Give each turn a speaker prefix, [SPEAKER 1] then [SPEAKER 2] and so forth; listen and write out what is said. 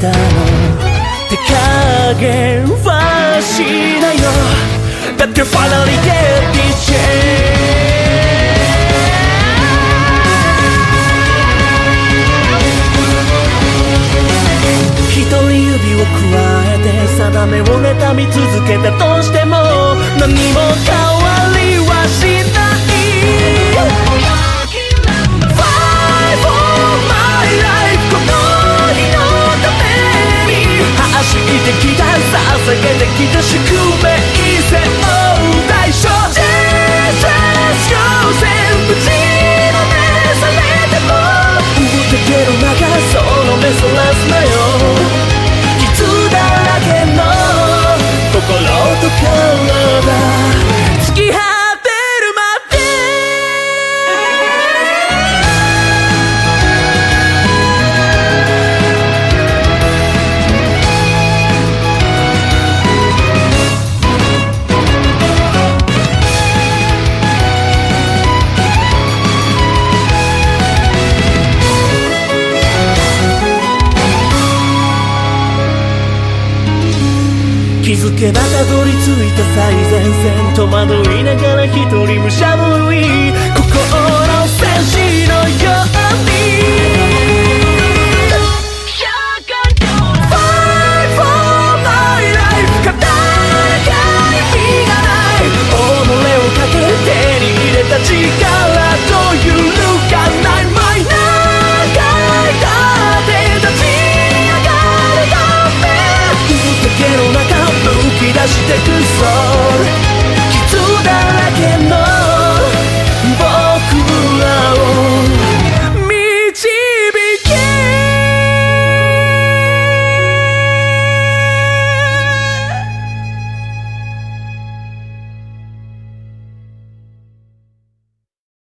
[SPEAKER 1] たの。手加減はしないよ。だって finally get this chance 一人指を加えて定めを妬み続けたとしても何も変わてきた捧げてきた宿命気づけばたどり着いた最前線戸惑いながら一人むしゃぶり心の戦士のよう take the sword